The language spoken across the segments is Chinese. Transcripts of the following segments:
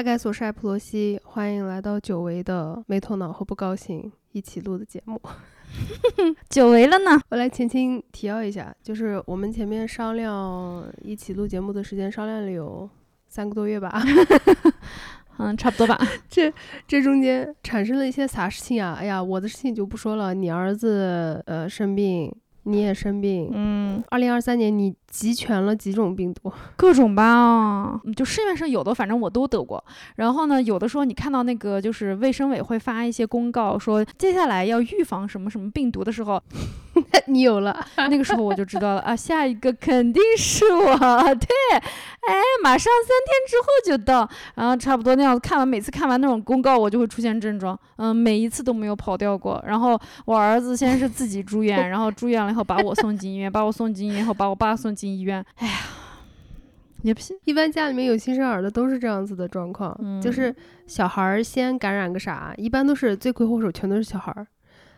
哈盖索是艾普罗西，欢迎来到久违的没头脑和不高兴一起录的节目。久违了呢，我来前情提要一下，就是我们前面商量一起录节目的时间，商量了有三个多月吧。嗯，差不多吧。这这中间产生了一些啥事情啊？哎呀，我的事情就不说了。你儿子呃生病，你也生病。嗯，二零二三年你集全了几种病毒？各种吧，嗯就市面上有的，反正我都得过。然后呢，有的时候你看到那个就是卫生委会发一些公告，说接下来要预防什么什么病毒的时候，你有了？那个时候我就知道了 啊，下一个肯定是我。对，哎，马上三天之后就到，然后差不多那样子看完，每次看完那种公告，我就会出现症状，嗯，每一次都没有跑掉过。然后我儿子先是自己住院，然后住院了以后把我送进医院，把我送进医院以后把我爸送进医院，哎呀，也不行！一般家里面有新生儿的都是这样子的状况，嗯就是小孩儿先感染个啥，一般都是罪魁祸首全都是小孩儿，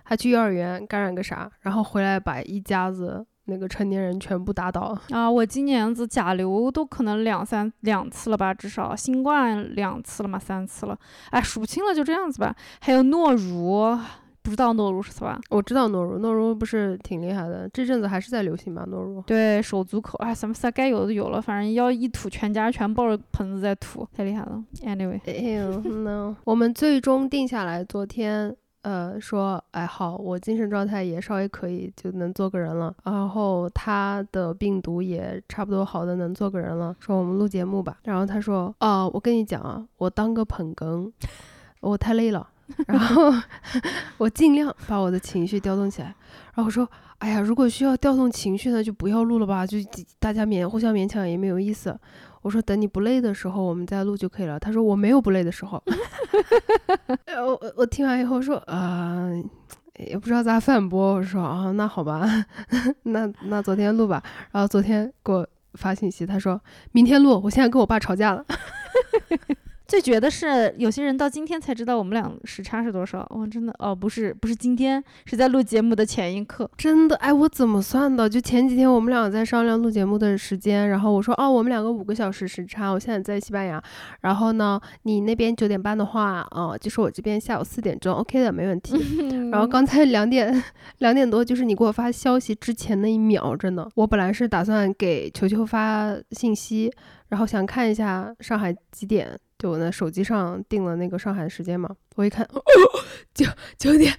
还去幼儿园感染个啥，然后回来把一家子那个成年人全部打倒。啊，我今年子甲流都可能两三两次了吧，至少新冠两次了嘛，三次了，哎，数不清了，就这样子吧。还有诺如，不知道诺如是吧？我知道诺如，诺如不是挺厉害的，这阵子还是在流行吧？诺如。对手足口啊，什么啥该有的有了，反正要一吐，全家全抱着盆子在吐，太厉害了。Anyway，哎呦 no！我们最终定下来，昨天呃说，哎好，我精神状态也稍微可以，就能做个人了。然后他的病毒也差不多好的能做个人了，说我们录节目吧。然后他说，哦，我跟你讲啊，我当个捧哏，我太累了。然后我尽量把我的情绪调动起来。然后我说，哎呀，如果需要调动情绪呢，就不要录了吧，就大家勉互相勉强也没有意思。我说等你不累的时候，我们再录就可以了。他说我没有不累的时候。我我听完以后说啊、也不知道咋反驳。我说啊，那好吧，那那昨天录吧。然后昨天给我发信息，他说明天录。我现在跟我爸吵架了。最绝的是，有些人到今天才知道我们俩时差是多少。哦，真的哦，不是不是今天，是在录节目的前一刻。真的，哎，我怎么算的？就前几天我们俩在商量录节目的时间，然后我说，哦，我们两个五个小时时差，我现在在西班牙，然后呢，你那边九点半的话，哦，就是我这边下午四点钟，OK 的，没问题。然后刚才两点两点多，就是你给我发消息之前那一秒，真的，我本来是打算给球球发信息，然后想看一下上海几点，就我那手机上定了那个上海的时间嘛，我一看，哦，九九点。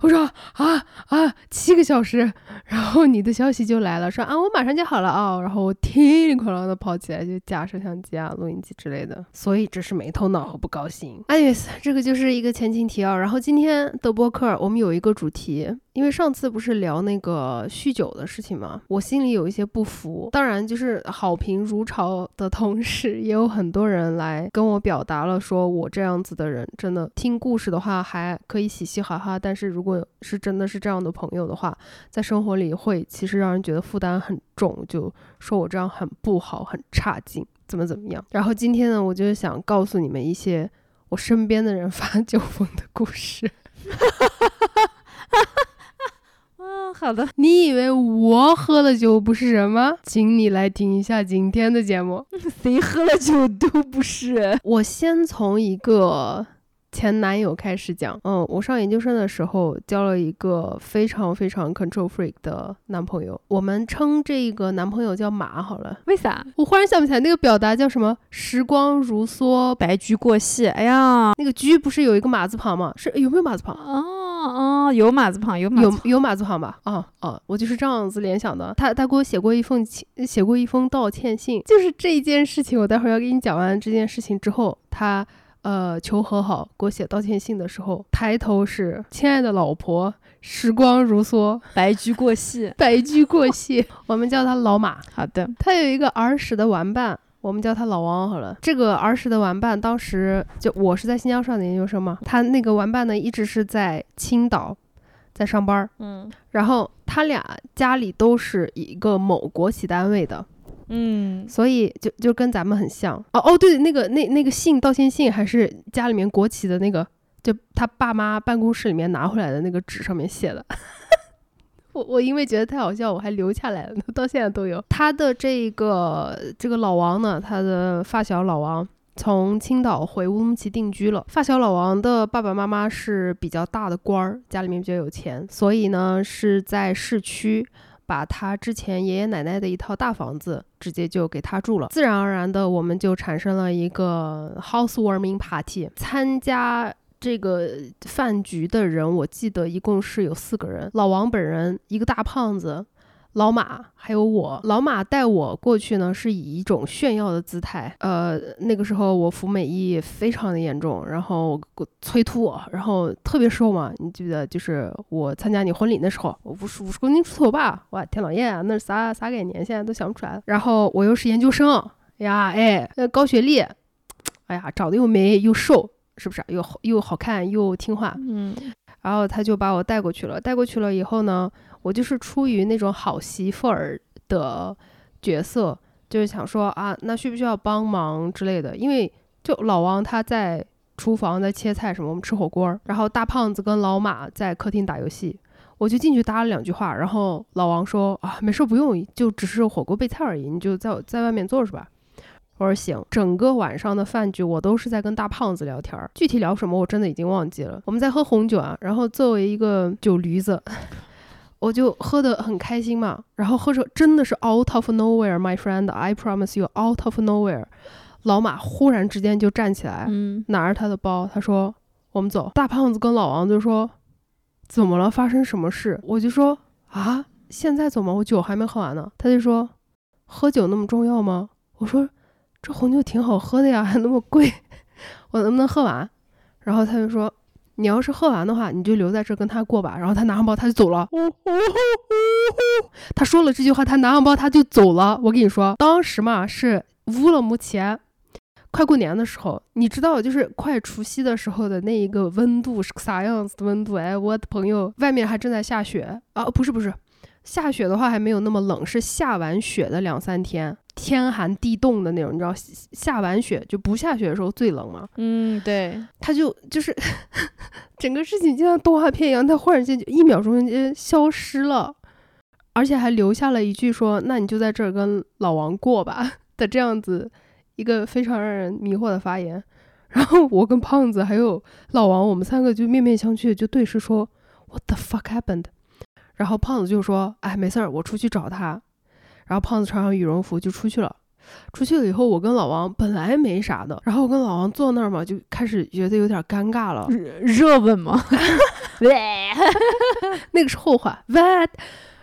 我说啊啊，七个小时，然后你的消息就来了，说啊我马上就好了啊、然后我叮铃哐啷的跑起来就架摄像机啊、录音机之类的，所以只是没头脑和不高兴。哎呀这个就是一个前情提要。然后今天的播客我们有一个主题，因为上次不是聊那个酗酒的事情嘛，我心里有一些不服。当然，就是好评如潮的同时，也有很多人来跟我表达了，说我这样子的人真的听故事的话还可以嘻嘻哈哈，但是如果是真的是这样的朋友的话，在生活里会其实让人觉得负担很重，就说我这样很不好，很差劲，怎么怎么样。然后今天呢，我就是想告诉你们一些我身边的人 发酒疯的故事。嗯，好的。你以为我喝了酒不是人吗？请你来听一下今天的节目。谁喝了酒都不是。我先从一个前男友开始讲。嗯，我上研究生的时候交了一个非常非常 control freak 的男朋友，我们称这个男朋友叫马好了。为啥？我忽然想不起来那个表达叫什么，时光如梭。白驹过隙。哎呀，那个驹不是有一个马字旁吗？是有没有马字旁？哦哦，有马字旁，有马有。有马字旁吧？哦哦，我就是这样子联想的。他他给我写过一封信写过一封道歉信，就是这一件事情。我待会儿要给你讲完这件事情之后，他呃求和好，给我写道歉信的时候，抬头是亲爱的老婆，时光如梭，白驹过隙。白驹过隙。我们叫他老马。好的。他有一个儿时的玩伴，我们叫他老王好了。这个儿时的玩伴，当时就我是在新疆上的研究生嘛，他那个玩伴呢，一直是在青岛在上班儿，嗯然后他俩家里都是一个某国企单位的，嗯，所以就就跟咱们很像。哦哦，对，那个那那个信道歉信还是家里面国企的那个，就他爸妈办公室里面拿回来的那个纸上面写的。我我因为觉得太好笑，我还留下来了，到现在都有。他的这个这个老王呢，他的发小老王，从青岛回乌鲁木齐定居了。发小老王的爸爸妈妈是比较大的官儿，家里面比较有钱，所以呢是在市区把他之前爷爷奶奶的一套大房子直接就给他住了。自然而然的，我们就产生了一个 housewarming party。参加这个饭局的人，我记得一共是有四个人：老王本人，一个大胖子。老马还有我，老马带我过去呢，是以一种炫耀的姿态。呃，那个时候我服美役非常的严重，然后催吐，然后特别瘦嘛。你记得就是我参加你婚礼的时候，我五十五十公斤出头吧？哇，天老爷啊，那是啥啥概念？现在都想不出来了。然后我又是研究生呀，哎，高学历，哎呀，长得又美又瘦，是不是？又又好看又听话，嗯。然后他就把我带过去了，带过去了以后呢。我就是出于那种好媳妇儿的角色，就是想说啊，那需不需要帮忙之类的？因为就老王他在厨房在切菜什么，我们吃火锅，然后大胖子跟老马在客厅打游戏，我就进去搭了两句话，然后老王说啊，没事不用，就只是火锅备菜而已，你就在在外面坐是吧？我说行。整个晚上的饭局我都是在跟大胖子聊天，具体聊什么我真的已经忘记了。我们在喝红酒啊，然后作为一个酒驴子。我就喝得很开心嘛，然后喝着真的是 out of nowhere，my friend，I promise you，out of nowhere，老马忽然之间就站起来，嗯拿着他的包，他说：“我们走。”大胖子跟老王就说：“怎么了？发生什么事？”我就说：“啊，现在走吗？我酒还没喝完呢。”他就说：“喝酒那么重要吗？”我说：“这红酒挺好喝的呀，还那么贵，我能不能喝完？”然后他就说。你要是喝完的话，你就留在这跟他过吧。然后他拿上包他就走了。他说了这句话，他拿上包他就走了。我跟你说，当时嘛是乌了木齐，快过年的时候，你知道就是快除夕的时候的那一个温度是个啥样子的温度？哎，我的朋友，外面还正在下雪啊！不是不是，下雪的话还没有那么冷，是下完雪的两三天。天寒地冻的那种，你知道下完雪就不下雪的时候最冷吗？嗯，对，他就就是 整个事情就像动画片一样，他忽然间就一秒钟间消失了，而且还留下了一句说：“那你就在这儿跟老王过吧”的这样子一个非常让人迷惑的发言。然后我跟胖子还有老王，我们三个就面面相觑，就对视说：“What the fuck happened？” 然后胖子就说：“哎，没事儿，我出去找他。”然后胖子穿上羽绒服就出去了，出去了以后，我跟老王本来没啥的，然后我跟老王坐那儿嘛，就开始觉得有点尴尬了，热吻吗？那个是后话。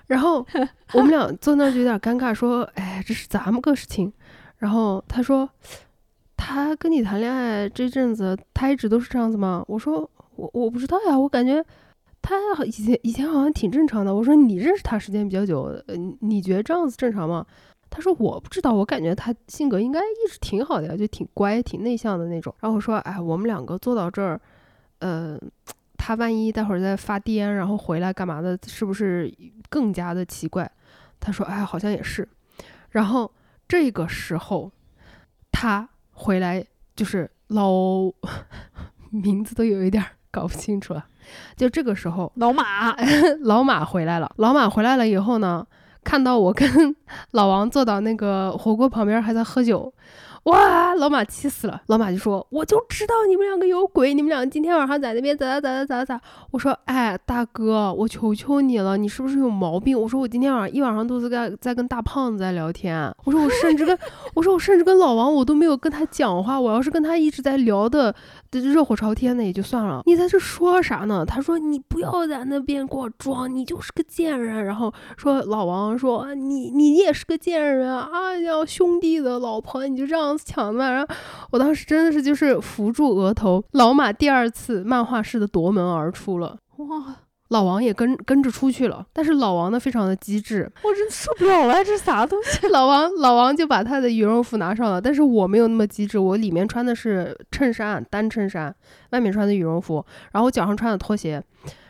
然后我们俩坐那儿就有点尴尬，说：“哎，这是咱们个事情。”然后他说：“他跟你谈恋爱这阵子，他一直都是这样子吗？”我说：“我我不知道呀，我感觉。”他以前以前好像挺正常的。我说你认识他时间比较久，呃，你觉得这样子正常吗？他说我不知道，我感觉他性格应该一直挺好的呀，就挺乖、挺内向的那种。然后我说，哎，我们两个坐到这儿，呃，他万一待会儿再发癫，然后回来干嘛的，是不是更加的奇怪？他说，哎，好像也是。然后这个时候，他回来就是老 名字都有一点搞不清楚了。就这个时候，老马，老马回来了。老马回来了以后呢，看到我跟 老王坐到那个火锅旁边还在喝酒。哇，老马气死了！老马就说：“我就知道你们两个有鬼，你们两个今天晚上在那边咋咋咋咋咋咋。”我说：“哎，大哥，我求求你了，你是不是有毛病？”我说：“我今天晚上一晚上都是在在跟大胖子在聊天。”我说：“我甚至跟 我说我甚至跟老王我都没有跟他讲话。我要是跟他一直在聊的热火朝天的也就算了，你在这说啥呢？”他说：“你不要在那边给我装，你就是个贱人。”然后说老王说：“你你也是个贱人啊！呀，兄弟的老婆你就这样。”抢嘛，然后我当时真的是就是扶住额头，老马第二次漫画式的夺门而出了，哇！老王也跟跟着出去了，但是老王呢非常的机智，我真受不了了，这是啥东西？老王老王就把他的羽绒服拿上了，但是我没有那么机智，我里面穿的是衬衫单衬衫，外面穿的羽绒服，然后我脚上穿的拖鞋，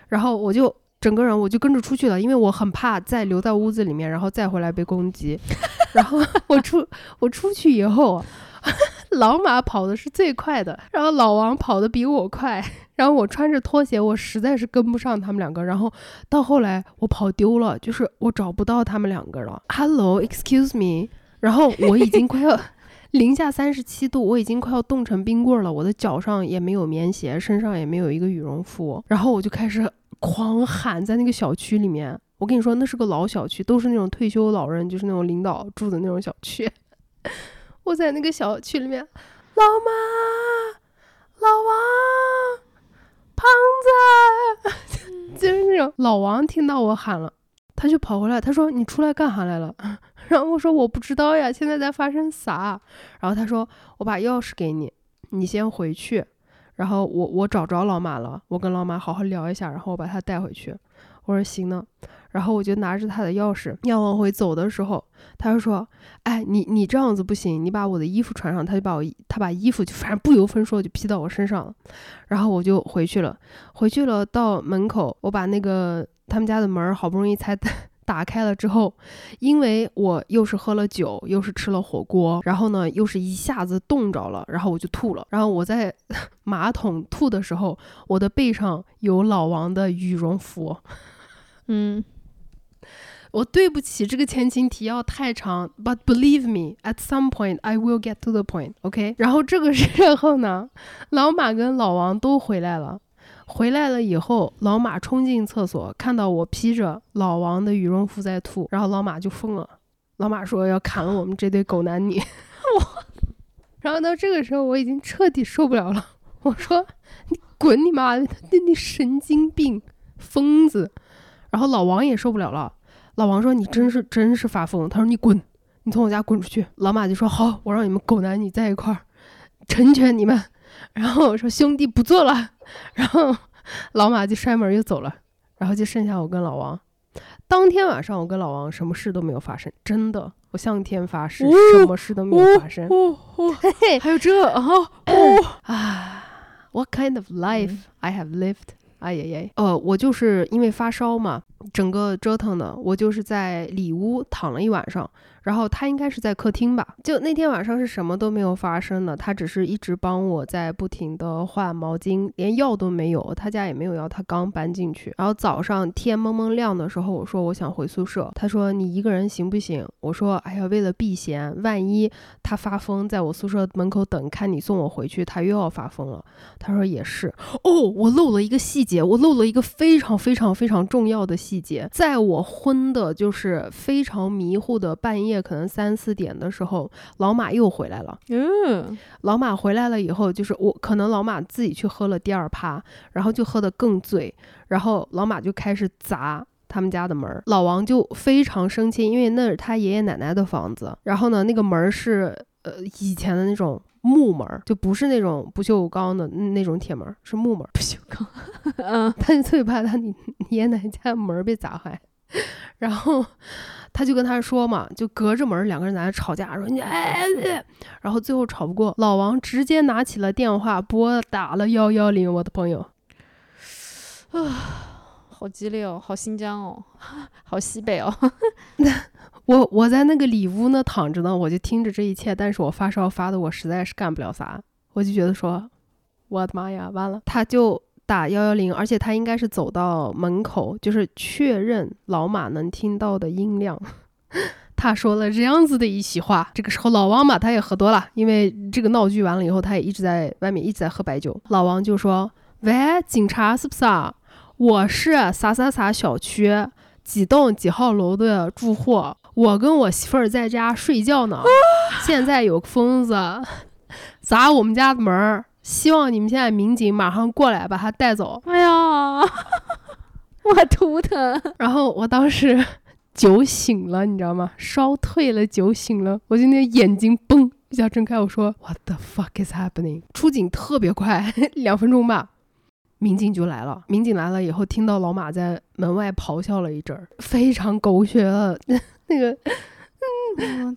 然后我就整个人我就跟着出去了，因为我很怕再留在屋子里面，然后再回来被攻击。然后我出我出去以后，老马跑的是最快的，然后老王跑的比我快，然后我穿着拖鞋，我实在是跟不上他们两个，然后到后来我跑丢了，就是我找不到他们两个了。Hello，excuse me，然后我已经快要 零下三十七度，我已经快要冻成冰棍了。我的脚上也没有棉鞋，身上也没有一个羽绒服。然后我就开始狂喊，在那个小区里面。我跟你说，那是个老小区，都是那种退休老人，就是那种领导住的那种小区。我在那个小区里面，老妈，老王，胖子，就是那种老王听到我喊了，他就跑回来，他说：“你出来干啥来了？” 然后我说：“我不知道呀，现在在发生啥？”然后他说：“我把钥匙给你，你先回去。然后我我找着老马了，我跟老马好好聊一下，然后我把他带回去。”我说：“行呢。”然后我就拿着他的钥匙要往回走的时候，他就说：“哎，你你这样子不行，你把我的衣服穿上。”他就把我他把衣服就反正不由分说就披到我身上了。然后我就回去了，回去了到门口，我把那个他们家的门好不容易才 打开了之后，因为我又是喝了酒，又是吃了火锅，然后呢又是一下子冻着了，然后我就吐了。然后我在马桶吐的时候，我的背上有老王的羽绒服，嗯。我对不起，这个前情提要太长，But believe me, at some point I will get to the point. OK。然后这个时候呢，老马跟老王都回来了。回来了以后，老马冲进厕所，看到我披着老王的羽绒服在吐，然后老马就疯了。老马说要砍了我们这对狗男女。我，然后到这个时候我已经彻底受不了了。我说你滚你妈的，你你神经病，疯子。然后老王也受不了了。老王说：“你真是真是发疯。”他说：“你滚，你从我家滚出去。”老马就说：“好，我让你们狗男女在一块儿，成全你们。”然后我说：“兄弟不做了。”然后 老马就摔门又走了。然后就剩下我跟老王。当天晚上我跟老王什么事都没有发生，真的，我向天发誓，什么事都没有发生。嘿嘿，还有这 啊啊！What kind of life I have lived？哎呀呀，呃，我就是因为发烧嘛，整个折腾的，我就是在里屋躺了一晚上。然后他应该是在客厅吧？就那天晚上是什么都没有发生的，他只是一直帮我在不停的换毛巾，连药都没有，他家也没有药，他刚搬进去。然后早上天蒙蒙亮的时候，我说我想回宿舍，他说你一个人行不行？我说哎呀，为了避嫌，万一他发疯，在我宿舍门口等，看你送我回去，他又要发疯了。他说也是。哦，我漏了一个细节，我漏了一个非常非常非常重要的细节，在我昏的就是非常迷糊的半夜。夜可能三四点的时候，老马又回来了。嗯，老马回来了以后，就是我可能老马自己去喝了第二趴，然后就喝得更醉，然后老马就开始砸他们家的门。老王就非常生气，因为那是他爷爷奶奶的房子。然后呢，那个门是呃以前的那种木门，就不是那种不锈钢的那种铁门，是木门。不锈钢。嗯，他就最怕他你爷爷奶奶家门被砸坏，然后。他就跟他说嘛，就隔着门两个人在那吵架，说你哎，然后最后吵不过，老王直接拿起了电话拨打了幺幺零，我的朋友，啊，好激烈哦，好新疆哦，好西北哦，我我在那个里屋呢躺着呢，我就听着这一切，但是我发烧发的我实在是干不了啥，我就觉得说，我的妈呀，完了，他就。打幺幺零，而且他应该是走到门口，就是确认老马能听到的音量。他说了这样子的一席话。这个时候，老王嘛，他也喝多了，因为这个闹剧完了以后，他也一直在外面一直在喝白酒。老王就说：“喂，警察是不是啊？我是啥啥啥小区几栋几号楼的住户，我跟我媳妇儿在家睡觉呢，现在有疯子砸我们家的门儿。”希望你们现在民警马上过来把他带走。哎呀，我头疼。然后我当时酒醒了，你知道吗？烧退了，酒醒了，我今天眼睛嘣一下睁开，我说 What the fuck is happening？出警特别快，两分钟吧，民警就来了。民警来了以后，听到老马在门外咆哮了一阵儿，非常狗血了。那个。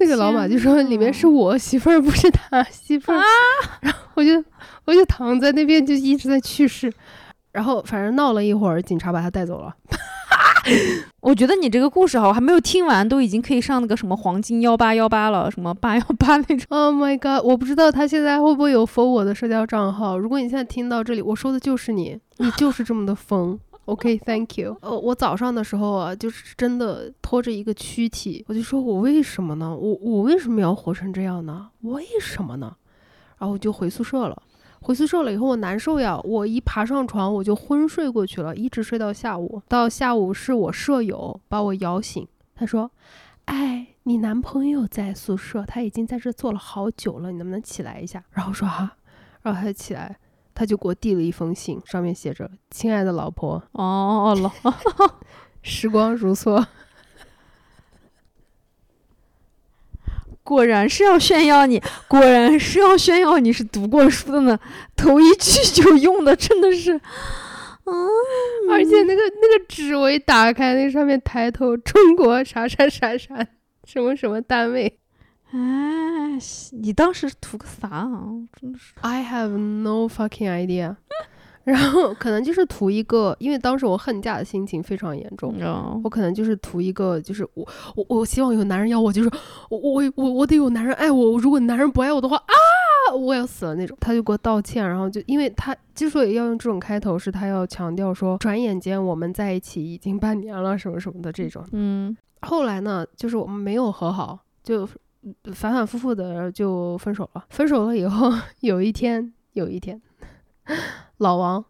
那个老马就说：“里面是我媳妇儿，不是他媳妇儿。”然后我就我就躺在那边，就一直在去世。然后反正闹了一会儿，警察把他带走了。我觉得你这个故事哈，我还没有听完，都已经可以上那个什么黄金幺八幺八了，什么八幺八那种。Oh my god！我不知道他现在会不会有封我的社交账号。如果你现在听到这里，我说的就是你，你就是这么的疯。OK，Thank you。呃，我早上的时候啊，就是真的拖着一个躯体，我就说我为什么呢？我我为什么要活成这样呢？为什么呢？然后我就回宿舍了。回宿舍了以后，我难受呀，我一爬上床我就昏睡过去了，一直睡到下午。到下午是我舍友把我摇醒，他说：“哎，你男朋友在宿舍，他已经在这坐了好久了，你能不能起来一下？”然后说：“啊。”然后他起来，他就给我递了一封信，上面写着：“亲爱的老婆，哦，老 时光如梭。”果然是要炫耀你，果然是要炫耀你是读过书的呢。头一句就用的真的是，嗯，而且那个那个纸我一打开，那上面抬头中国啥啥啥啥什么什么单位。哎，你当时图个啥啊？真的是，I have no fucking idea。然后可能就是图一个，因为当时我恨嫁的心情非常严重，我可能就是图一个，就是我我我希望有男人要我，就是我我我我得有男人爱我，如果男人不爱我的话啊，我要死了那种。他就给我道歉，然后就因为他之所以要用这种开头，是他要强调说，转眼间我们在一起已经半年了，什么什么的这种。嗯，后来呢，就是我们没有和好，就反反复复的就分手了。分手了以后，有一天，有一天。老王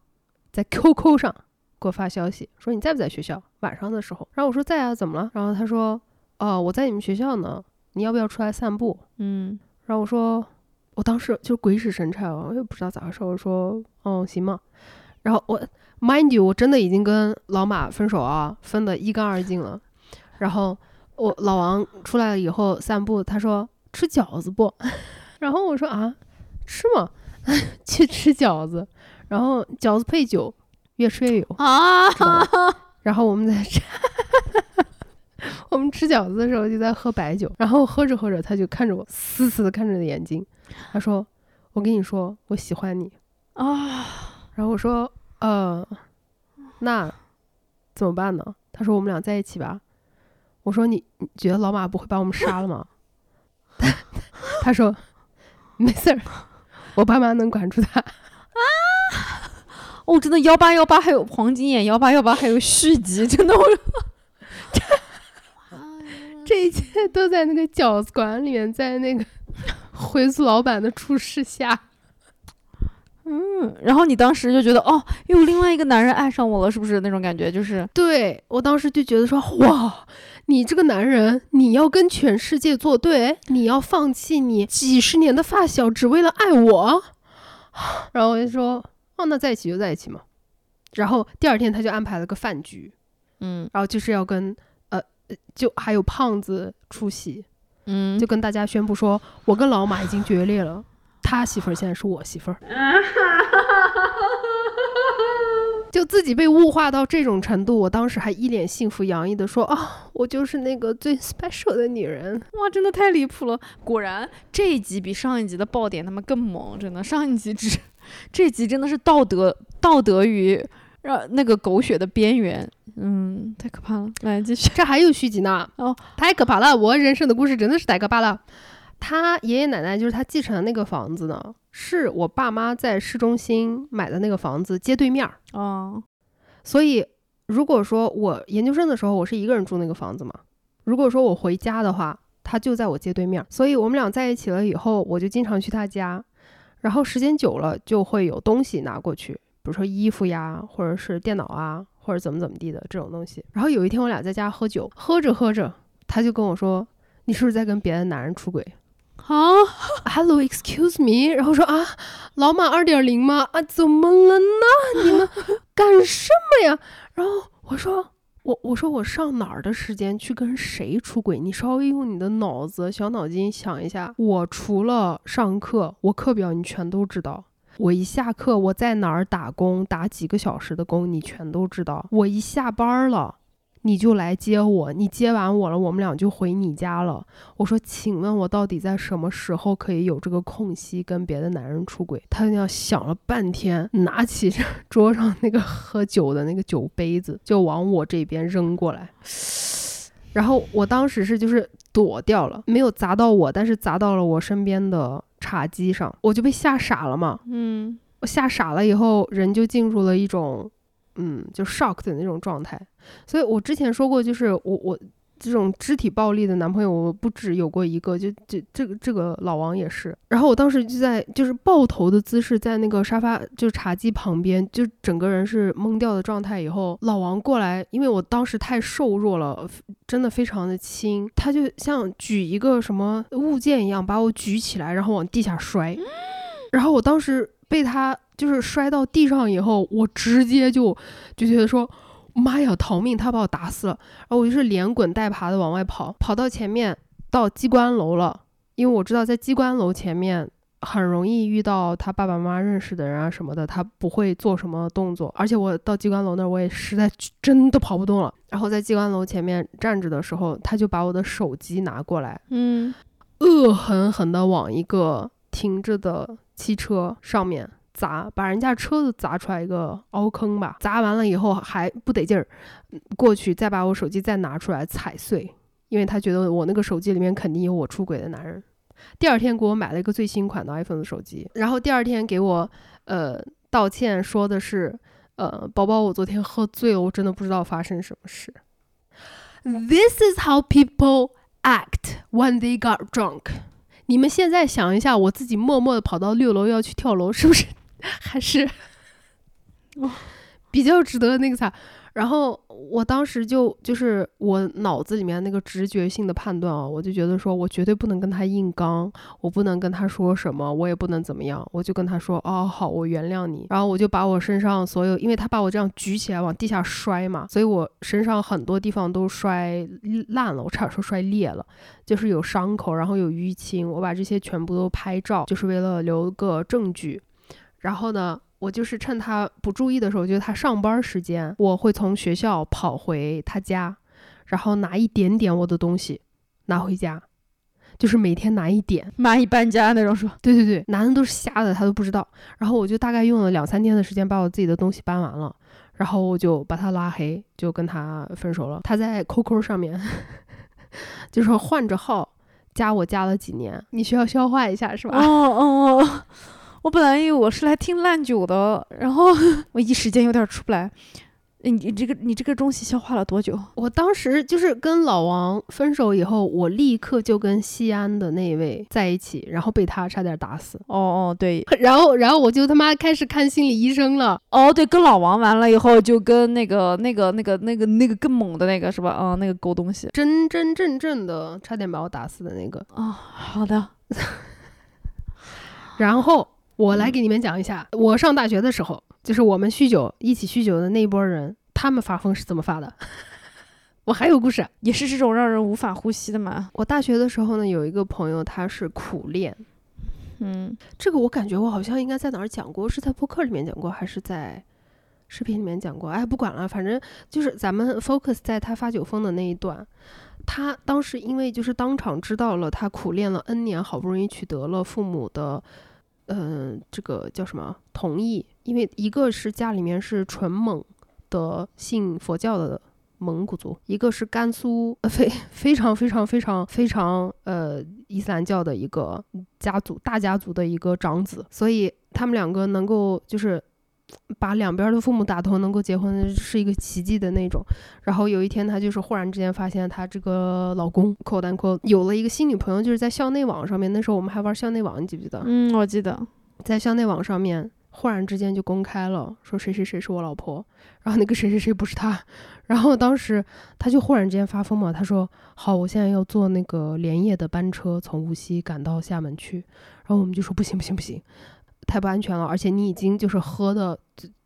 在 QQ 上给我发消息说：“你在不在学校？晚上的时候。”然后我说：“在啊，怎么了？”然后他说：“哦，我在你们学校呢，你要不要出来散步？”嗯，然后我说：“我当时就鬼使神差，我也不知道咋回事。”我说：“哦，行嘛。”然后我 mind you，我真的已经跟老马分手啊，分得一干二净了。然后我老王出来了以后散步，他说：“吃饺子不？” 然后我说：“啊，吃嘛。”去吃饺子，然后饺子配酒，越吃越有啊！然后我们在吃，我们吃饺子的时候就在喝白酒，然后喝着喝着，他就看着我，死死的看着我的眼睛，他说：“我跟你说，我喜欢你啊。”然后我说：“呃，那怎么办呢？”他说：“我们俩在一起吧。”我说：“你你觉得老马不会把我们杀了吗？” 他说：“没事儿。”我爸妈能管住他啊！哦，真的幺八幺八还有黄金眼幺八幺八还有续集，真的我，这一切都在那个饺子馆里面，在那个 回族老板的注视下，嗯，然后你当时就觉得哦，有另外一个男人爱上我了，是不是那种感觉？就是对我当时就觉得说哇。你这个男人，你要跟全世界作对，你要放弃你几十年的发小，只为了爱我。然后我就说，哦，那在一起就在一起嘛。然后第二天他就安排了个饭局，嗯，然后就是要跟呃，就还有胖子出席，嗯，就跟大家宣布说，我跟老马已经决裂了，他媳妇儿现在是我媳妇儿。就自己被物化到这种程度，我当时还一脸幸福洋溢的说：“啊，我就是那个最 special 的女人。”哇，真的太离谱了！果然这一集比上一集的爆点他们更猛，真的。上一集只，这集真的是道德道德与让那个狗血的边缘，嗯，太可怕了。来继续，这还有续集呢。哦，太可怕了！我人生的故事真的是太可怕了。他爷爷奶奶就是他继承的那个房子呢。是我爸妈在市中心买的那个房子，街对面儿哦。所以如果说我研究生的时候我是一个人住那个房子嘛，如果说我回家的话，他就在我街对面。所以我们俩在一起了以后，我就经常去他家，然后时间久了就会有东西拿过去，比如说衣服呀，或者是电脑啊，或者怎么怎么地的这种东西。然后有一天我俩在家喝酒，喝着喝着，他就跟我说：“你是不是在跟别的男人出轨？”啊，Hello，Excuse me，然后说啊，老马二点零吗？啊，怎么了呢？你们 干什么呀？然后我说，我我说我上哪儿的时间去跟谁出轨？你稍微用你的脑子、小脑筋想一下。我除了上课，我课表你全都知道。我一下课，我在哪儿打工，打几个小时的工，你全都知道。我一下班了。你就来接我，你接完我了，我们俩就回你家了。我说，请问我到底在什么时候可以有这个空隙跟别的男人出轨？他那样想了半天，拿起桌上那个喝酒的那个酒杯子，就往我这边扔过来。然后我当时是就是躲掉了，没有砸到我，但是砸到了我身边的茶几上，我就被吓傻了嘛。嗯，我吓傻了以后，人就进入了一种。嗯，就 shock 的那种状态。所以我之前说过，就是我我。这种肢体暴力的男朋友，我不止有过一个，就这这个这个老王也是。然后我当时就在就是抱头的姿势，在那个沙发就茶几旁边，就整个人是懵掉的状态。以后老王过来，因为我当时太瘦弱了，真的非常的轻，他就像举一个什么物件一样把我举起来，然后往地下摔。然后我当时被他就是摔到地上以后，我直接就就觉得说。妈呀，逃命！他把我打死了，然后我就是连滚带爬的往外跑，跑到前面到机关楼了，因为我知道在机关楼前面很容易遇到他爸爸妈妈认识的人啊什么的，他不会做什么动作，而且我到机关楼那儿我也实在真的跑不动了。然后在机关楼前面站着的时候，他就把我的手机拿过来，嗯，恶狠狠地往一个停着的汽车上面。砸，把人家车子砸出来一个凹坑吧。砸完了以后还不得劲儿，过去再把我手机再拿出来踩碎，因为他觉得我那个手机里面肯定有我出轨的男人。第二天给我买了一个最新款的 iPhone 的手机，然后第二天给我呃道歉，说的是呃宝宝，我昨天喝醉了，我真的不知道发生什么事。This is how people act when they got drunk。你们现在想一下，我自己默默的跑到六楼要去跳楼，是不是？还是，比较值得那个啥。然后我当时就就是我脑子里面那个直觉性的判断啊，我就觉得说我绝对不能跟他硬刚，我不能跟他说什么，我也不能怎么样，我就跟他说哦好，我原谅你。然后我就把我身上所有，因为他把我这样举起来往地下摔嘛，所以我身上很多地方都摔烂了，我差点说摔裂了，就是有伤口，然后有淤青，我把这些全部都拍照，就是为了留个证据。然后呢，我就是趁他不注意的时候，就是他上班时间，我会从学校跑回他家，然后拿一点点我的东西拿回家，就是每天拿一点，蚂蚁搬家那种是吧？对对对，男的都是瞎的，他都不知道。然后我就大概用了两三天的时间把我自己的东西搬完了，然后我就把他拉黑，就跟他分手了。他在 QQ 上面，就是换着号加我加了几年，你需要消化一下是吧？哦 哦哦。我本来以为我是来听烂酒的，然后 我一时间有点出不来。你你这个你这个东西消化了多久？我当时就是跟老王分手以后，我立刻就跟西安的那位在一起，然后被他差点打死。哦哦，对，然后然后我就他妈开始看心理医生了。哦，对，跟老王完了以后，就跟那个那个那个那个那个更猛的那个是吧？啊，那个狗东西，真真正正的差点把我打死的那个。啊，好的。然后。我来给你们讲一下，我上大学的时候，就是我们酗酒一起酗酒的那一波人，他们发疯是怎么发的？我还有故事，也是这种让人无法呼吸的嘛。我大学的时候呢，有一个朋友，他是苦练，嗯，这个我感觉我好像应该在哪儿讲过，是在播客里面讲过，还是在视频里面讲过？哎，不管了，反正就是咱们 focus 在他发酒疯的那一段。他当时因为就是当场知道了他苦练了 N 年，好不容易取得了父母的。嗯，这个叫什么？同意，因为一个是家里面是纯蒙的信佛教的蒙古族，一个是甘肃非非常非常非常非常呃伊斯兰教的一个家族大家族的一个长子，所以他们两个能够就是。把两边的父母打通，能够结婚是一个奇迹的那种。然后有一天，她就是忽然之间发现，她这个老公（扣单扣）有了一个新女朋友，就是在校内网上面。那时候我们还玩校内网，你记不记得？嗯，我记得，在校内网上面，忽然之间就公开了，说谁谁谁是我老婆，然后那个谁谁谁不是他。然后当时他就忽然之间发疯嘛，他说：“好，我现在要坐那个连夜的班车从无锡赶到厦门去。”然后我们就说：“不行，不行，不行。”太不安全了，而且你已经就是喝的，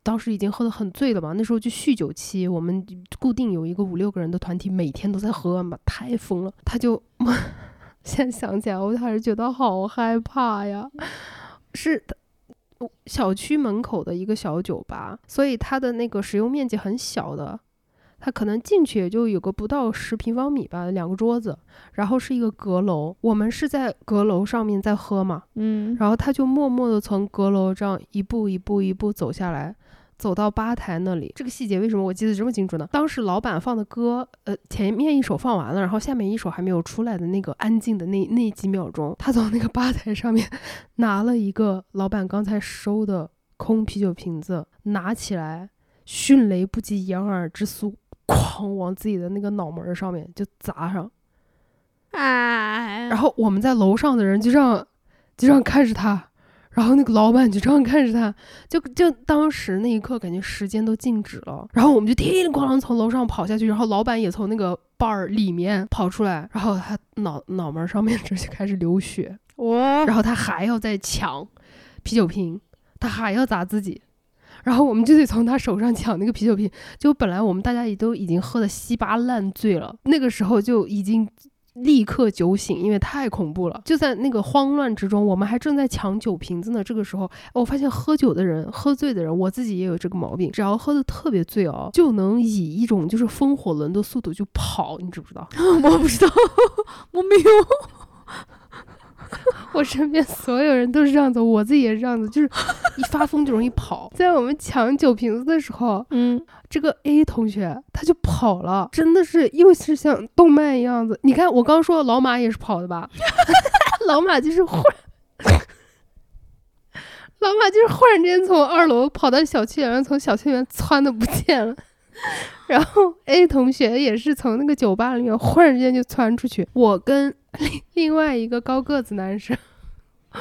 当时已经喝得很醉了嘛。那时候就酗酒期，我们固定有一个五六个人的团体，每天都在喝嘛，太疯了。他就 现在想起来，我还是觉得好害怕呀。是小区门口的一个小酒吧，所以它的那个使用面积很小的。他可能进去也就有个不到十平方米吧，两个桌子，然后是一个阁楼。我们是在阁楼上面在喝嘛，嗯，然后他就默默地从阁楼这样一步一步一步走下来，走到吧台那里。这个细节为什么我记得这么清楚呢？当时老板放的歌，呃，前面一首放完了，然后下面一首还没有出来的那个安静的那那几秒钟，他从那个吧台上面拿了一个老板刚才收的空啤酒瓶子，拿起来。迅雷不及掩耳之速，哐往自己的那个脑门儿上面就砸上。哎，然后我们在楼上的人就这样就这样看着他，然后那个老板就这样看着他，就就当时那一刻感觉时间都静止了，然后我们就叮铃咣啷从楼上跑下去，然后老板也从那个 bar 里面跑出来，然后他脑脑门上面这 就开始流血，哇然后他还要再抢啤酒瓶，他还要砸自己。然后我们就得从他手上抢那个啤酒瓶，就本来我们大家也都已经喝的稀巴烂醉了，那个时候就已经立刻酒醒，因为太恐怖了。就在那个慌乱之中，我们还正在抢酒瓶子呢。这个时候，我发现喝酒的人、喝醉的人，我自己也有这个毛病，只要喝的特别醉哦，就能以一种就是风火轮的速度就跑，你知不知道？我不知道，我没有。我身边所有人都是这样子，我自己也是这样子，就是一发疯就容易跑。在我们抢酒瓶子的时候，嗯，这个 A 同学他就跑了，真的是又是像动漫一样子。你看我刚说老马也是跑的吧？老马就是忽然，老马就是忽然之间从二楼跑到小区里面，从小区里面窜的不见了。然后 A 同学也是从那个酒吧里面忽然之间就窜出去，我跟另另外一个高个子男生，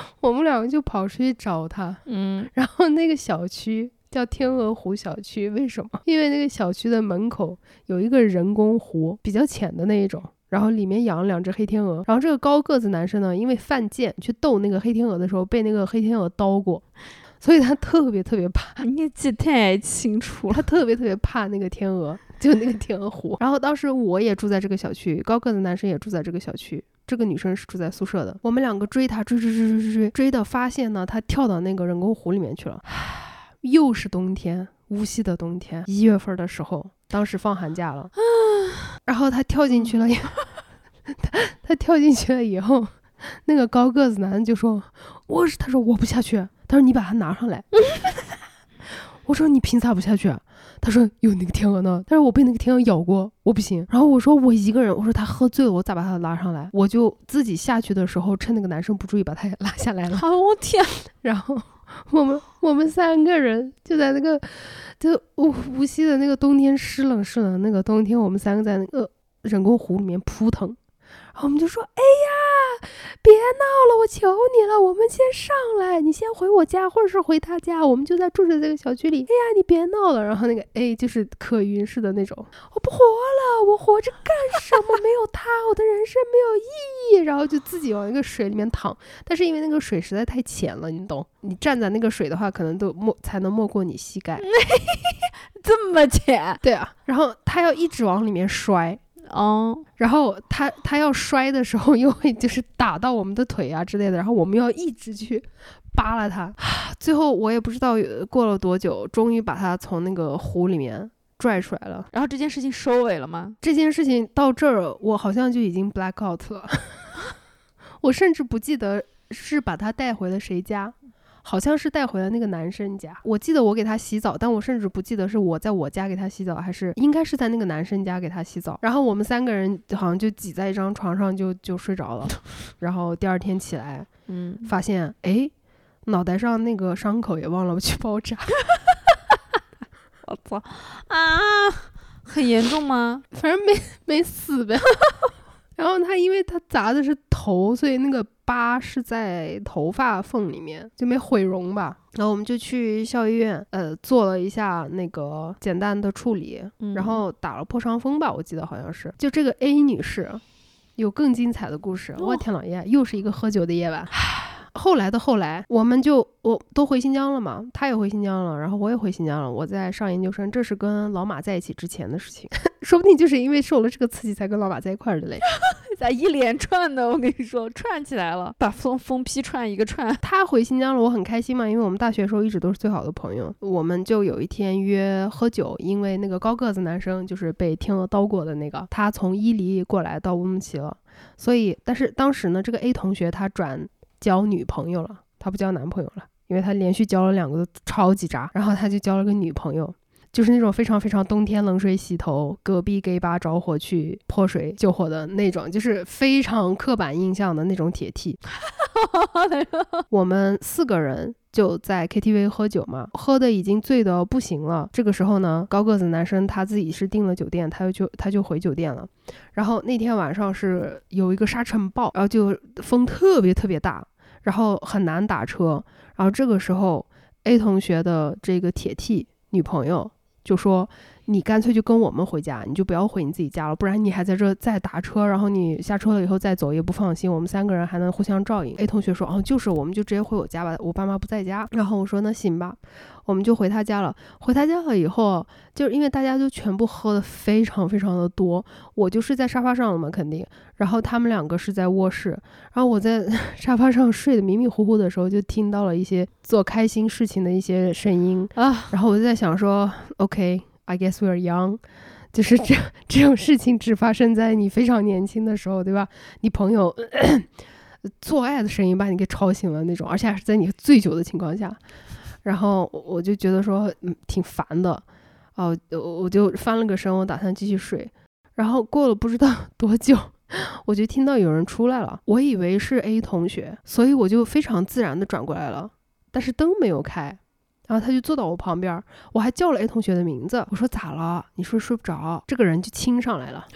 我们两个就跑出去找他。嗯，然后那个小区叫天鹅湖小区，为什么？因为那个小区的门口有一个人工湖，比较浅的那一种，然后里面养了两只黑天鹅。然后这个高个子男生呢，因为犯贱去逗那个黑天鹅的时候，被那个黑天鹅叨过，所以他特别特别怕，你记太清楚了。他特别特别怕那个天鹅，就那个天鹅湖。然后当时我也住在这个小区，高个子男生也住在这个小区。这个女生是住在宿舍的，我们两个追她，追追追追追追，追到发现呢，她跳到那个人工湖里面去了。又是冬天，无锡的冬天，一月份的时候，当时放寒假了，然后她跳进去了以后，她她跳进去了以后，那个高个子男就说：“我是，他说我不下去，他说你把她拿上来。”我说你凭啥不下去啊？他说有那个天鹅呢，但是我被那个天鹅咬过，我不行。然后我说我一个人，我说他喝醉了，我咋把他拉上来？我就自己下去的时候，趁那个男生不注意，把他也拉下来了。好，我天，然后我们我们三个人就在那个就无无锡的那个冬天湿冷湿冷的那个冬天，我们三个在那个人工湖里面扑腾，然后我们就说：“哎呀，别闹了，我求你了，我们先上来，你先回我家，或者是回他家，我们就在住在这个小区里。哎呀，你别闹了。”然后那个 A 就是可云似的那种，我不活了，我活着干什么？没有他，我的人生没有意义。然后就自己往那个水里面躺。但是因为那个水实在太浅了，你懂？你站在那个水的话，可能都没才能没过你膝盖。这么浅对啊，然后他要一直往里面摔，哦，然后他他要摔的时候 又会就是打到我们的腿啊之类的，然后我们要一直去扒拉他。最后我也不知道呃过了多久，终于把他从那个湖里面拽出来了。然后这件事情收尾了吗？这件事情到这儿，我好像就已经 black out 了，我甚至不记得是把他带回了谁家。好像是带回了那个男生家，我记得我给他洗澡，但我甚至不记得是我在我家给他洗澡，还是应该是在那个男生家给他洗澡。然后我们三个人好像就挤在一张床上就就睡着了，然后第二天起来嗯，发现，哎，脑袋上那个伤口也忘了去包扎，我操啊，很严重吗？反正没没死呗。然后他因为他砸的是头，所以那个疤是在头发缝里面，就没毁容吧。然后我们就去校医院，呃，做了一下那个简单的处理，嗯然后打了破伤风吧，我记得好像是。就这个 A 女士有更精彩的故事，我哦天老爷，又是一个喝酒的夜晚。后来的后来，我们就我都回新疆了嘛，他也回新疆了，然后我也回新疆了。我在上研究生，这是跟老马在一起之前的事情，说不定就是因为受了这个刺激才跟老马在一块儿的嘞。咋一连串的？我跟你说，串起来了，把封封批串一个串。他回新疆了，我很开心嘛，因为我们大学的时候一直都是最好的朋友。我们就有一天约喝酒，因为那个高个子男生就是被天鹅刀过的那个，他从伊犁过来到乌鲁木齐了，所以但是当时呢，这个 A 同学他转交女朋友了，他不交男朋友了，因为他连续交了两个都超级渣，然后他就交了个女朋友。就是那种非常非常冬天冷水洗头，隔壁 gay 吧着火去泼水救火的那种，就是非常刻板印象的那种铁 T。我们四个人就在 KTV 喝酒嘛，喝的已经醉得不行了。这个时候呢，高个子男生他自己是订了酒店，他就他就回酒店了。然后那天晚上是有一个沙尘暴，然后就风特别特别大，然后很难打车。然后这个时候 A 同学的这个铁 T 女朋友就说。你干脆就跟我们回家，你就不要回你自己家了，不然你还在这再打车，然后你下车了以后再走也不放心。我们三个人还能互相照应。A 同学说，哦，就是，我们就直接回我家吧，我爸妈不在家。然后我说，那行吧，我们就回他家了。回他家了以后，就是因为大家都全部喝的非常非常的多，我就睡在沙发上了嘛，肯定。然后他们两个是在卧室，然后我在 沙发上睡得迷迷糊糊的时候，就听到了一些做开心事情的一些声音啊。然后我就在想说，OK。I guess we are young，就是这这种事情只发生在你非常年轻的时候，对吧？你朋友 做爱的声音把你给吵醒了那种，而且还是在你醉酒的情况下。然后我就觉得说，嗯，挺烦的。哦，我我就翻了个身，我打算继续睡。然后过了不知道 多久，我就听到有人出来了。我以为是 A 同学，所以我就非常自然的转过来了，但是灯没有开。然后他就坐到我旁边，我还叫了 A 同学的名字，我说咋了？你说睡不着？这个人就亲上来了，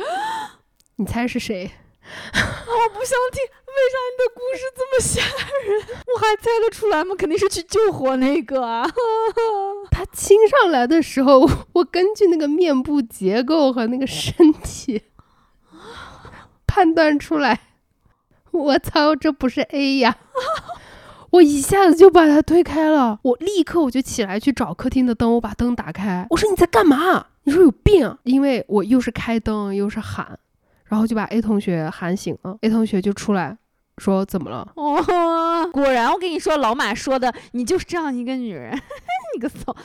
你猜是谁？我不想听，为啥你的故事这么吓人？我还猜得出来吗？肯定是去救火那个啊！他亲上来的时候，我根据那个面部结构和那个身体 判断出来，我操，这不是 A 呀！我一下子就把他推开了，我立刻我就起来去找客厅的灯，我把灯打开。我说你在干嘛？你说有病？因为我又是开灯又是喊，然后就把 A 同学喊醒了。A 同学就出来说怎么了？哦，果然我跟你说，老马说的，你就是这样一个女人，你个骚，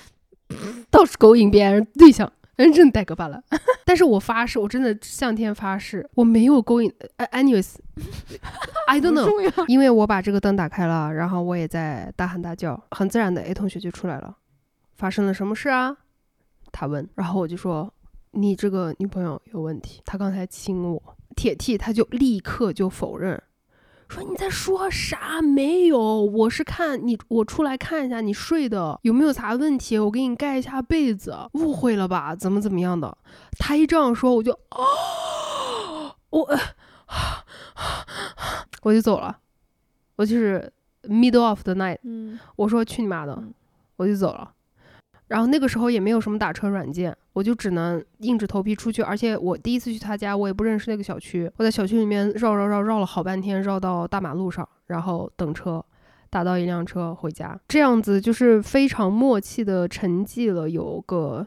到处勾引别人对象。真正带个罢了，但是我发誓，我真的向天发誓，我没有勾引。Anyways，I don't know，因为我把这个灯打开了，然后我也在大喊大叫，很自然的 A 同学就出来了。发生了什么事啊？他问，然后我就说，你这个女朋友有问题，她刚才亲我。铁 T 他就立刻就否认。说你在说啥？没有，我是看你，我出来看一下你睡的有没有啥问题，我给你盖一下被子。误会了吧？怎么怎么样的？他一这样说，我就哦，我我就走了，我就是 middle of the night，嗯我说去你妈的，我就走了。然后那个时候也没有什么打车软件，我就只能硬着头皮出去。而且我第一次去他家，我也不认识那个小区。我在小区里面绕绕绕绕了好半天，绕到大马路上，然后等车，打到一辆车回家。这样子就是非常默契的沉寂了有个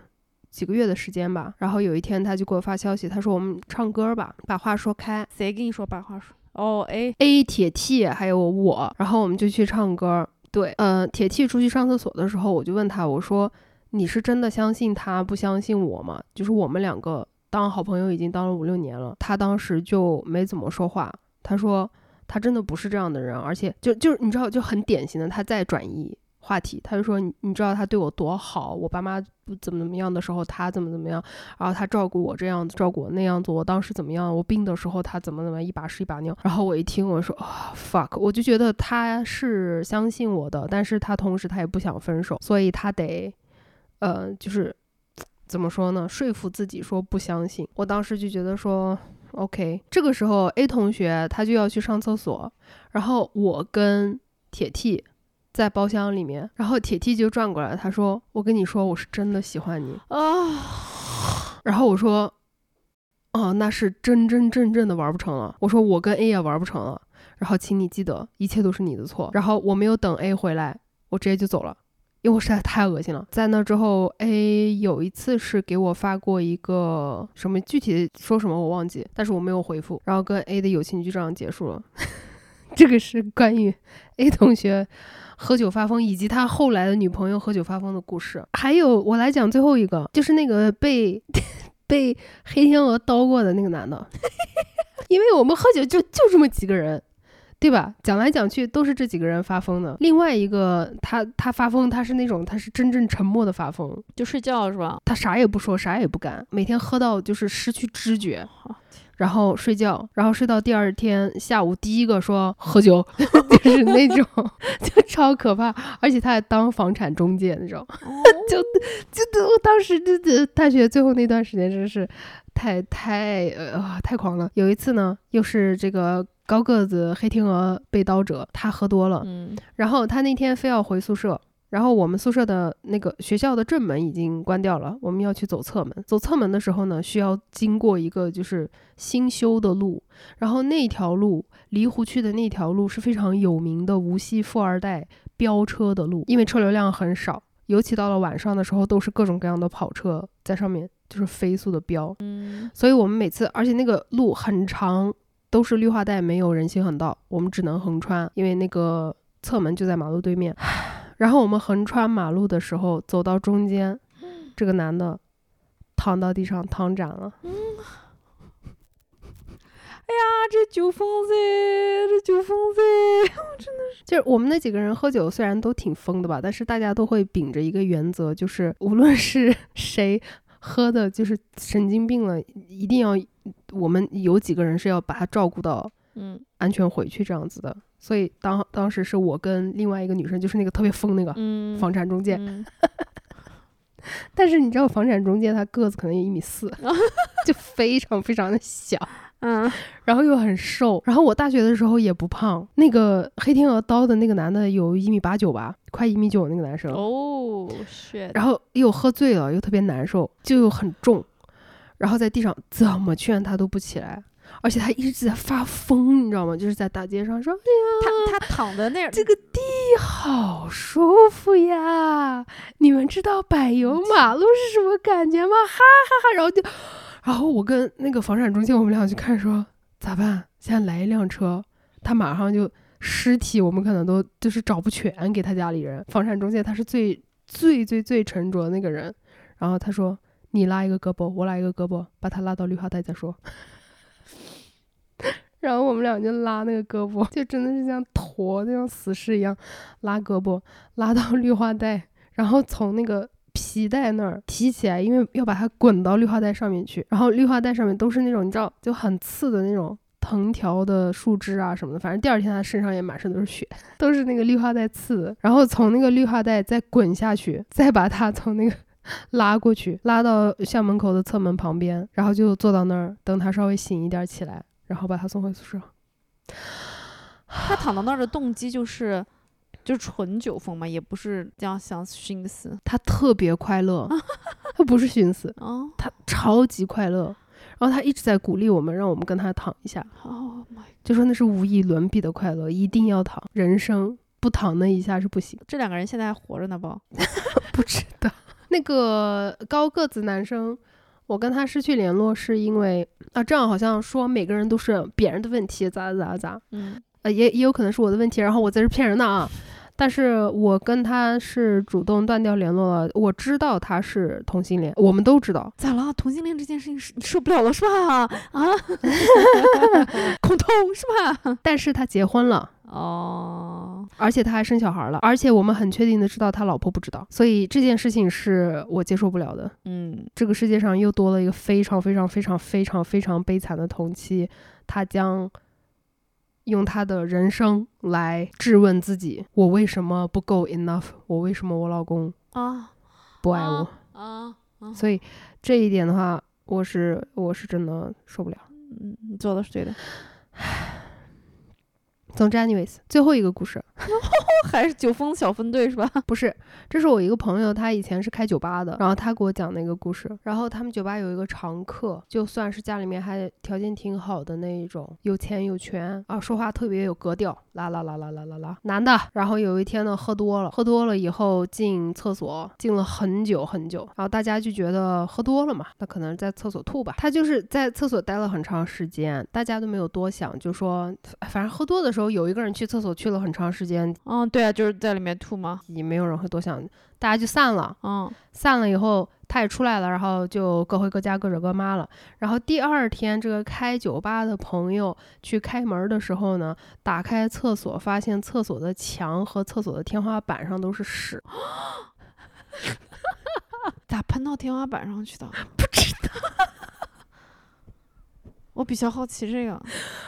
几个月的时间吧。然后有一天他就给我发消息，他说我们唱歌吧，把话说开。谁跟你说把话说？哦，A A 铁 T 还有我，然后我们就去唱歌。对，呃，铁 T 出去上厕所的时候，我就问他，我说。你是真的相信他不相信我吗？就是我们两个当好朋友已经当了五六年了，他当时就没怎么说话。他说他真的不是这样的人，而且就就是你知道就很典型的他在转移话题。他就说你你知道他对我多好，我爸妈不怎么怎么样的时候他怎么怎么样，然后他照顾我这样子照顾我那样子，我当时怎么样？我病的时候他怎么怎么一把屎一把尿。然后我一听我说啊 fuck，我就觉得他是相信我的，但是他同时他也不想分手，所以他得。呃，就是怎么说呢？说服自己说不相信。我当时就觉得说，OK。这个时候，A 同学他就要去上厕所，然后我跟铁 T 在包厢里面，然后铁 T 就转过来，他说：“我跟你说，我是真的喜欢你啊。”然后我说：“哦，那是真真正正的玩不成了。”我说：“我跟 A 也玩不成了。”然后请你记得，一切都是你的错。然后我没有等 A 回来，我直接就走了。因为我实在太恶心了。在那之后，A 有一次是给我发过一个什么具体说什么我忘记，但是我没有回复。然后跟 A 的友情就这样结束了。这个是关于 A 同学喝酒发疯以及他后来的女朋友喝酒发疯的故事。还有我来讲最后一个，就是那个被被黑天鹅刀过的那个男的。因为我们喝酒就就这么几个人。对吧？讲来讲去都是这几个人发疯的。另外一个他他发疯，他是那种他是真正沉默的发疯，就睡觉是吧？他啥也不说，啥也不干，每天喝到就是失去知觉。然后睡觉，然后睡到第二天下午，第一个说喝酒，就是那种，就超可怕。而且他还当房产中介那种，就就我当时就就大学最后那段时间真是太太呃太狂了。有一次呢，又是这个高个子黑天鹅被刀者，他喝多了，嗯然后他那天非要回宿舍，然后我们宿舍的那个学校的正门已经关掉了，我们要去走侧门。走侧门的时候呢，需要经过一个就是新修的路，然后那条路离湖区的那条路是非常有名的无锡富二代飙车的路，因为车流量很少，尤其到了晚上的时候，都是各种各样的跑车在上面就是飞速的飙。嗯所以我们每次，而且那个路很长，都是绿化带，没有人行横道，我们只能横穿，因为那个侧门就在马路对面。然后我们横穿马路的时候，走到中间，这个男的躺到地上躺斩了。嗯哎呀，这酒疯子，这酒疯子，真的是就是我们那几个人喝酒，虽然都挺疯的吧，但是大家都会秉着一个原则，就是无论是谁喝的，就是神经病了，一定要我们有几个人是要把他照顾到嗯。安全回去这样子的。所以当当时是我跟另外一个女生，就是那个特别疯那个嗯，房产中介，嗯。但是你知道房产中介他个子可能有一米四，就非常非常的小，嗯然后又很瘦。然后我大学的时候也不胖，那个黑天鹅刀的那个男的有一米八九吧，快一米九那个男生。哦然后又喝醉了，又特别难受，就又很重，然后在地上怎么劝他都不起来，而且他一直在发疯，你知道吗？就是在大街上说他他躺在那儿这个地好舒服呀，你们知道柏油马路是什么感觉吗？哈哈哈！然后就，然后我跟那个房产中介我们俩去看说咋办？现在来一辆车，他马上就尸体，我们可能都就是找不全给他家里人。房产中介他是最最最最沉着的那个人，然后他说你拉一个胳膊，我拉一个胳膊，把他拉到绿化带再说。然后我们俩就拉那个胳膊，就真的是像驼那种死尸一样拉胳膊，拉到绿化带，然后从那个皮带那儿提起来，因为要把它滚到绿化带上面去。然后绿化带上面都是那种你知道就很刺的那种藤条的树枝啊什么的，反正第二天他身上也满身都是血，都是那个绿化带刺。然后从那个绿化带再滚下去，再把它从那个 拉过去，拉到校门口的侧门旁边，然后就坐到那儿等他稍微醒一点起来，然后把他送回宿舍。他躺到那儿的动机就是就是纯酒疯嘛，也不是这样想寻死他特别快乐，他不是寻死，哦他超级快乐。然后他一直在鼓励我们，让我们跟他躺一下，哦 my，就说那是无以伦比的快乐，一定要躺，人生不躺那一下是不行。这两个人现在还活着呢不？不知道那个高个子男生，我跟他失去联络是因为啊，这样好像说每个人都是别人的问题，咋咋咋咋，嗯呃，也也有可能是我的问题，然后我在这骗人的啊。但是我跟他是主动断掉联络了，我知道他是同性恋，我们都知道。咋了？同性恋这件事情是你受不了了是吧？啊，恐同是吧？但是他结婚了，哦，而且他还生小孩了，而且我们很确定的知道他老婆不知道，所以这件事情是我接受不了的。嗯这个世界上又多了一个非常非常非常非常非常悲惨的同期，他将用他的人生来质问自己：我为什么不够 enough？我为什么我老公啊不爱我？啊，所以这一点的话，我是我是真的受不了。嗯，你做的是对的，总之，anyways，最后一个故事 还是酒疯小分队是吧？不是，这是我一个朋友，他以前是开酒吧的，然后他给我讲那个故事。然后他们酒吧有一个常客，就算是家里面还条件挺好的那一种，有钱有权啊，说话特别有格调，啦啦啦啦啦啦啦，男的。然后有一天呢，喝多了，喝多了以后进厕所，进了很久很久，然后大家就觉得喝多了嘛，那可能在厕所吐吧。他就是在厕所待了很长时间，大家都没有多想，就说反正喝多的时候。候有一个人去厕所去了很长时间，嗯，对啊，就是在里面吐嘛。也没有人会多想，大家就散了。嗯，散了以后，他也出来了，然后就各回各家各找各妈了。然后第二天，这个开酒吧的朋友去开门的时候呢，打开厕所，发现厕所的墙和厕所的天花板上都是屎。咋喷到天花板上去的？不知道，我比较好奇这个。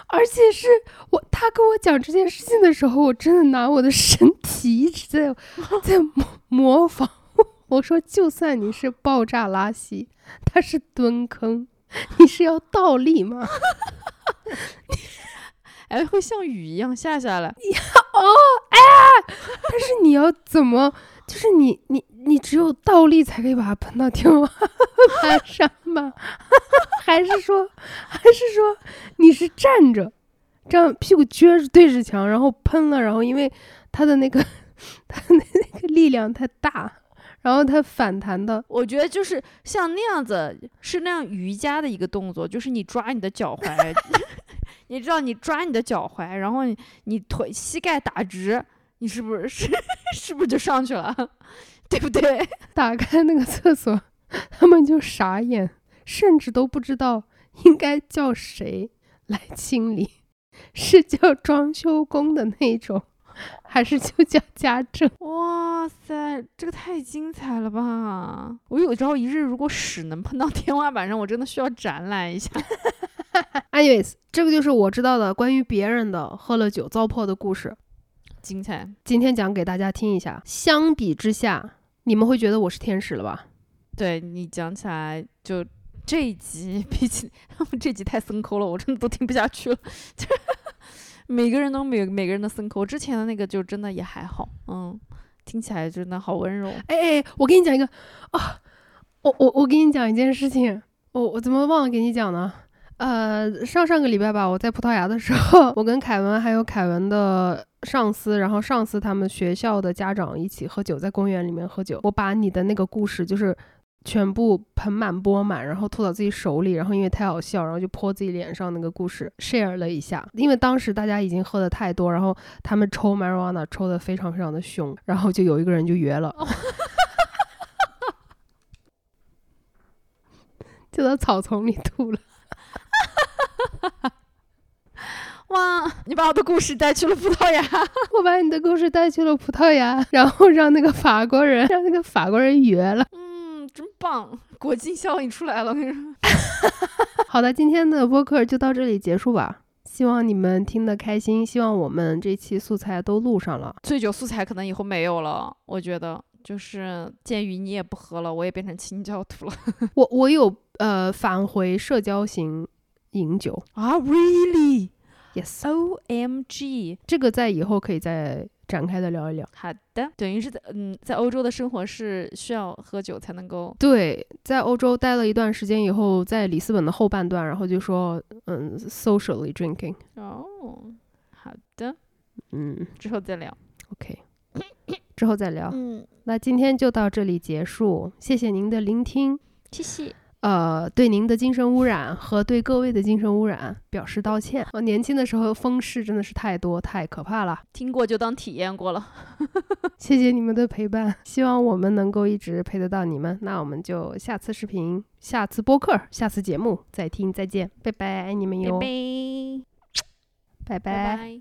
而且是我他跟我讲这件事情的时候，我真的拿我的身体一直在 在模模仿。我说，就算你是爆炸拉稀，他是蹲坑，你是要倒立吗？哎，会像雨一样下下来。哦，哎，但是你要怎么？就是你你你只有倒立才可以把它喷到天花板上吗？还是说还是说你是站着，这样屁股撅着对着墙，然后喷了，然后因为它的那个 它的那个力量太大，然后它反弹的。我觉得就是像那样子，是那样瑜伽的一个动作，就是你抓你的脚踝，你知道你抓你的脚踝，然后你你腿膝盖打直。你是不是是 是不是就上去了，对不对？打开那个厕所，他们就傻眼，甚至都不知道应该叫谁来清理，是叫装修工的那种，还是就叫家政？哇塞，这个太精彩了吧！我有朝一日如果屎能喷到天花板上，我真的需要展览一下。Anyways，这个就是我知道的关于别人的喝了酒糟粕的故事。精彩！今天讲给大家听一下。相比之下，你们会觉得我是天使了吧？对你讲起来，就这一集 比起 这集太森抠了，我真的都听不下去了。每个人都每每个人的森抠，之前的那个就真的也还好，嗯，听起来真的好温柔。哎哎，我跟你讲一个啊，我我我跟你讲一件事情，我我怎么忘了给你讲呢？呃，上上个礼拜吧，我在葡萄牙的时候，我跟凯文还有凯文的。上司，然后上司他们学校的家长一起喝酒，在公园里面喝酒。我把你的那个故事，就是全部盆满钵满，然后吐到自己手里，然后因为太好笑，然后就泼自己脸上那个故事 share 了一下。因为当时大家已经喝的太多，然后他们抽 marijuana 抽的非常非常的凶，然后就有一个人就约了，就在草丛里吐了。哇！你把我的故事带去了葡萄牙，我把你的故事带去了葡萄牙，然后让那个法国人，让那个法国人约了。嗯，真棒，国际效应出来了，我跟你说。好的，今天的播客就到这里结束吧。希望你们听得开心，希望我们这期素材都录上了。醉酒素材可能以后没有了，我觉得就是鉴于你也不喝了，我也变成清教徒了。我我有呃返回社交型饮酒啊，really？Yes，O M G，这个在以后可以再展开的聊一聊。好的，等于是在嗯，在欧洲的生活是需要喝酒才能够。对，在欧洲待了一段时间以后，在里斯本的后半段，然后就说嗯，socially drinking。哦，好的，嗯，之后再聊。OK，之后再聊。嗯，那今天就到这里结束，谢谢您的聆听，谢谢。呃，对您的精神污染和对各位的精神污染表示道歉。我年轻的时候风事真的是太多，太可怕了。听过就当体验过了。谢谢你们的陪伴，希望我们能够一直陪得到你们。那我们就下次视频、下次播客、下次节目再听再见，拜拜，爱你们哟，拜拜，拜拜。